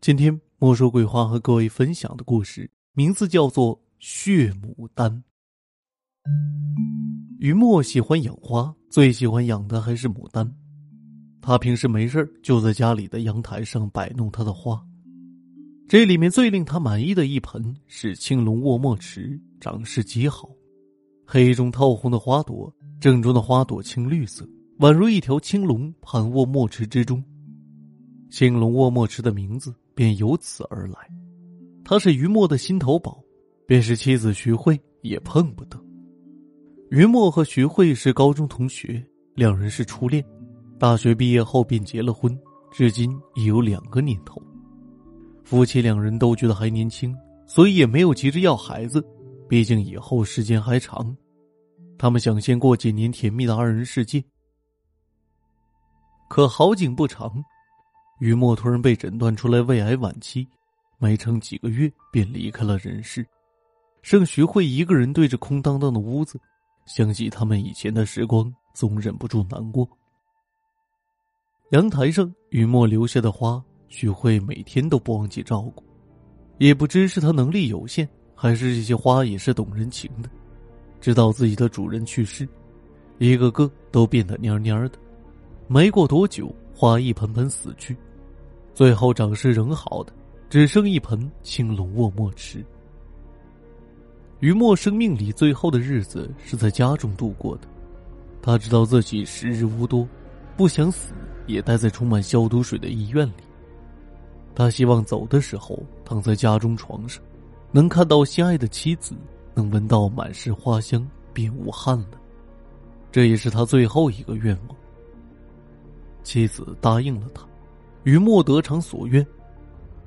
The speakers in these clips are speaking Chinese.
今天莫说桂花和各位分享的故事名字叫做《血牡丹》。于墨喜欢养花，最喜欢养的还是牡丹。他平时没事就在家里的阳台上摆弄他的花。这里面最令他满意的一盆是青龙卧墨池，长势极好，黑中透红的花朵，正中的花朵青绿色，宛如一条青龙盘卧墨池之中。青龙卧墨池的名字。便由此而来，他是于墨的心头宝，便是妻子徐慧也碰不得。于墨和徐慧是高中同学，两人是初恋，大学毕业后便结了婚，至今已有两个年头。夫妻两人都觉得还年轻，所以也没有急着要孩子，毕竟以后时间还长。他们想先过几年甜蜜的二人世界。可好景不长。雨墨突然被诊断出来胃癌晚期，没撑几个月便离开了人世，剩徐慧一个人对着空荡荡的屋子，想起他们以前的时光，总忍不住难过。阳台上雨墨留下的花，徐慧每天都不忘记照顾，也不知是他能力有限，还是这些花也是懂人情的，直到自己的主人去世，一个个都变得蔫蔫的，没过多久，花一盆盆死去。最后长势仍好的，只剩一盆青龙卧墨池。于墨生命里最后的日子是在家中度过的，他知道自己时日无多，不想死也待在充满消毒水的医院里。他希望走的时候躺在家中床上，能看到心爱的妻子，能闻到满是花香，便无憾了。这也是他最后一个愿望。妻子答应了他。于墨得偿所愿，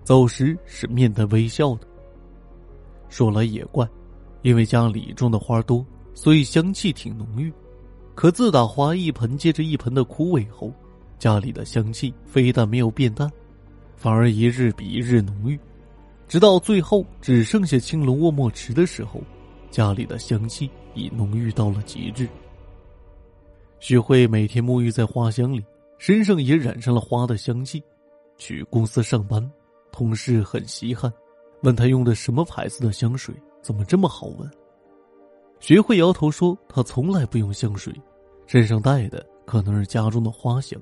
走时是面带微笑的。说来也怪，因为家里种的花多，所以香气挺浓郁。可自打花一盆接着一盆的枯萎后，家里的香气非但没有变淡，反而一日比一日浓郁。直到最后只剩下青龙卧墨池的时候，家里的香气已浓郁到了极致。徐慧每天沐浴在花香里。身上也染上了花的香气，去公司上班，同事很稀罕，问他用的什么牌子的香水，怎么这么好闻？学会摇头说他从来不用香水，身上带的可能是家中的花香。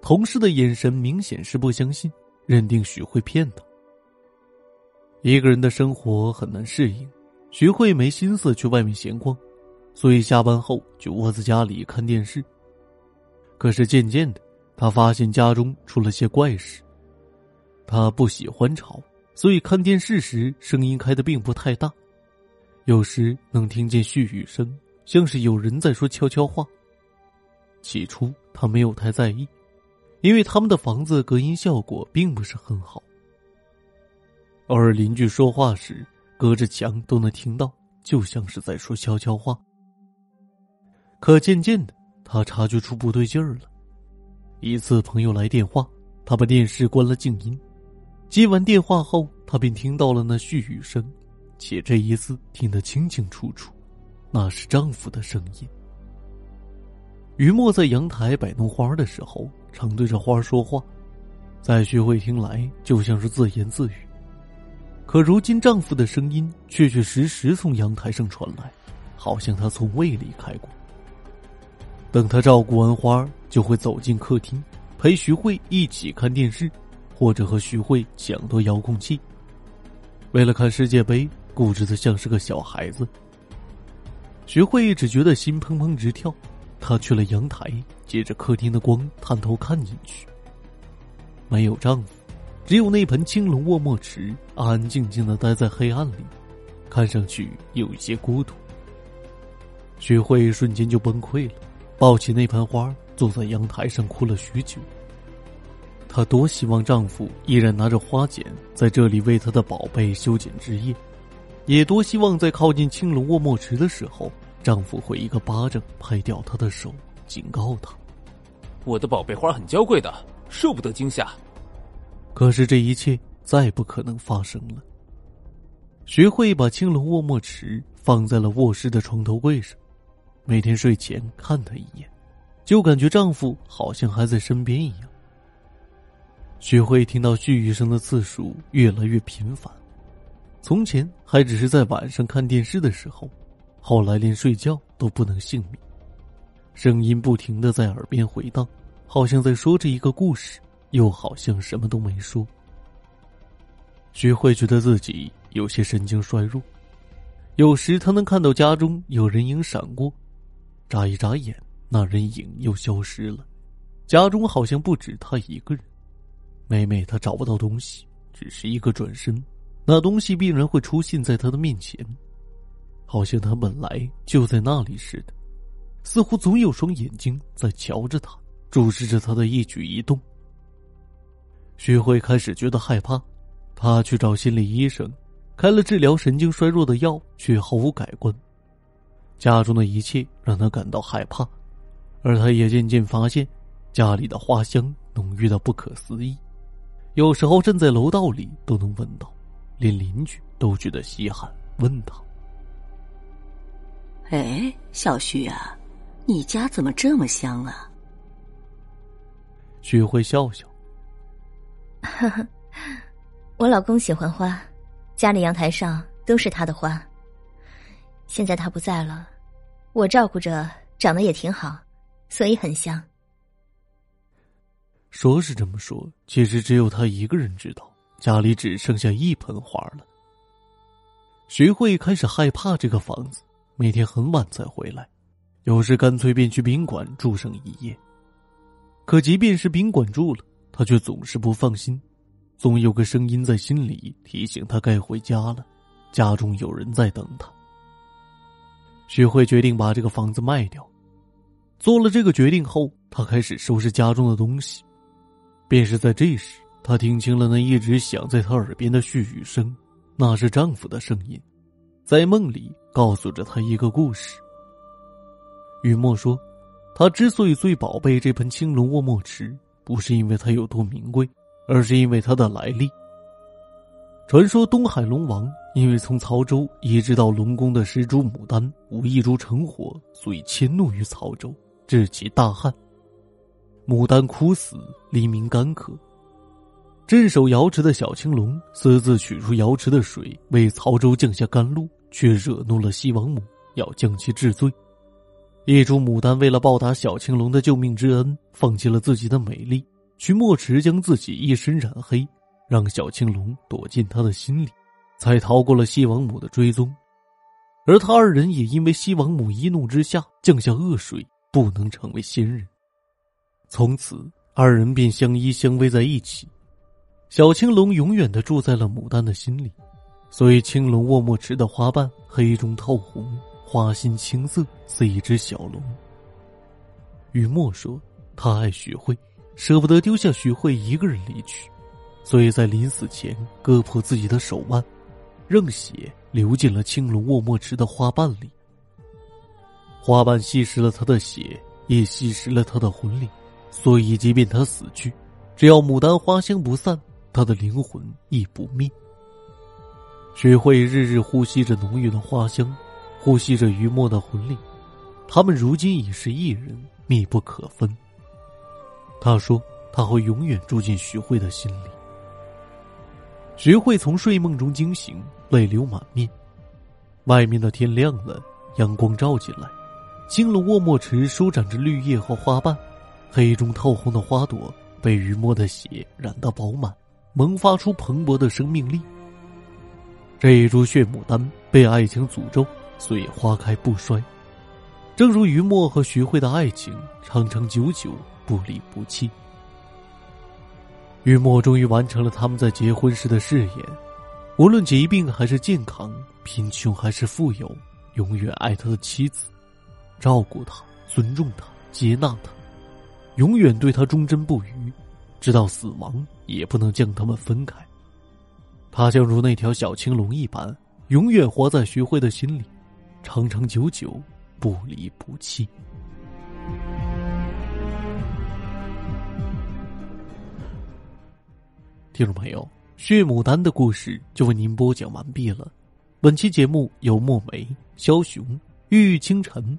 同事的眼神明显是不相信，认定许慧骗他。一个人的生活很难适应，徐慧没心思去外面闲逛，所以下班后就窝在家里看电视。可是渐渐的，他发现家中出了些怪事。他不喜欢吵，所以看电视时声音开的并不太大。有时能听见絮语声，像是有人在说悄悄话。起初他没有太在意，因为他们的房子隔音效果并不是很好。偶尔邻居说话时，隔着墙都能听到，就像是在说悄悄话。可渐渐的。他察觉出不对劲儿了。一次朋友来电话，他把电视关了静音。接完电话后，他便听到了那絮语声，且这一次听得清清楚楚，那是丈夫的声音。于墨在阳台摆弄花的时候，常对着花说话，在徐慧听来就像是自言自语。可如今丈夫的声音确确实实从阳台上传来，好像他从未离开过。等他照顾完花，就会走进客厅，陪徐慧一起看电视，或者和徐慧抢夺遥控器。为了看世界杯，固执的像是个小孩子。徐慧只觉得心砰砰直跳，她去了阳台，借着客厅的光探头看进去。没有丈夫，只有那盆青龙卧墨池，安安静静的待在黑暗里，看上去有一些孤独。徐慧瞬间就崩溃了。抱起那盆花，坐在阳台上哭了许久。她多希望丈夫依然拿着花剪在这里为她的宝贝修剪枝叶，也多希望在靠近青龙卧墨池的时候，丈夫会一个巴掌拍掉她的手，警告她：“我的宝贝花很娇贵的，受不得惊吓。”可是这一切再不可能发生了。学会把青龙卧墨池放在了卧室的床头柜上。每天睡前看他一眼，就感觉丈夫好像还在身边一样。徐慧听到絮语声的次数越来越频繁，从前还只是在晚上看电视的时候，后来连睡觉都不能幸免。声音不停的在耳边回荡，好像在说着一个故事，又好像什么都没说。徐慧觉得自己有些神经衰弱，有时她能看到家中有人影闪过，眨一眨眼，那人影又消失了。家中好像不止他一个人。每每他找不到东西，只是一个转身，那东西必然会出现在他的面前，好像他本来就在那里似的，似乎总有双眼睛在瞧着他，注视着他的一举一动。徐慧开始觉得害怕，他去找心理医生，开了治疗神经衰弱的药，却毫无改观。家中的一切让他感到害怕，而他也渐渐发现，家里的花香浓郁到不可思议。有时候站在楼道里都能闻到，连邻居都觉得稀罕，问他：“哎，小徐啊，你家怎么这么香啊？”徐慧笑笑：“呵呵，我老公喜欢花，家里阳台上都是他的花。现在他不在了，我照顾着，长得也挺好，所以很香。”说是这么说，其实只有他一个人知道，家里只剩下一盆花了。徐慧开始害怕这个房子，每天很晚才回来，有时干脆便去宾馆住上一夜。可即便是宾馆住了，他却总是不放心，总有个声音在心里提醒他该回家了，家中有人在等他。徐慧决定把这个房子卖掉。做了这个决定后，他开始收拾家中的东西。便是在这时，她听清了那一直响在她耳边的絮语声，那是丈夫的声音，在梦里告诉着她一个故事。雨墨说：“他之所以最宝贝这盆青龙卧墨池，不是因为它有多名贵，而是因为它的来历。传说东海龙王因为从曹州移植到龙宫的十株牡丹无一株成活，所以迁怒于曹州，致其大旱。”牡丹枯死，黎明干渴。镇守瑶池的小青龙私自取出瑶池的水，为曹州降下甘露，却惹怒了西王母，要将其治罪。一株牡丹为了报答小青龙的救命之恩，放弃了自己的美丽，去墨池将自己一身染黑，让小青龙躲进他的心里，才逃过了西王母的追踪。而他二人也因为西王母一怒之下降下恶水，不能成为仙人。从此，二人便相依相偎在一起。小青龙永远的住在了牡丹的心里，所以青龙卧墨池的花瓣黑中透红，花心青色似一只小龙。雨墨说：“他爱徐慧，舍不得丢下徐慧一个人离去，所以在临死前割破自己的手腕，让血流进了青龙卧墨池的花瓣里。花瓣吸食了他的血，也吸食了他的魂灵。”所以，即便他死去，只要牡丹花香不散，他的灵魂亦不灭。雪慧日日呼吸着浓郁的花香，呼吸着余墨的魂灵，他们如今已是一人，密不可分。他说：“他会永远住进徐慧的心里。”徐慧从睡梦中惊醒，泪流满面。外面的天亮了，阳光照进来，青龙卧墨池舒展着绿叶和花瓣。黑中透红的花朵被余墨的血染得饱满，萌发出蓬勃的生命力。这一株血牡丹被爱情诅咒，所以花开不衰。正如余墨和徐慧的爱情，长长久久，不离不弃。余墨终于完成了他们在结婚时的誓言：无论疾病还是健康，贫穷还是富有，永远爱他的妻子，照顾他，尊重他，接纳他。永远对他忠贞不渝，直到死亡也不能将他们分开。他将如那条小青龙一般，永远活在徐慧的心里，长长久久，不离不弃。听众朋友，血牡丹的故事就为您播讲完毕了。本期节目由墨梅、枭雄、玉玉清晨、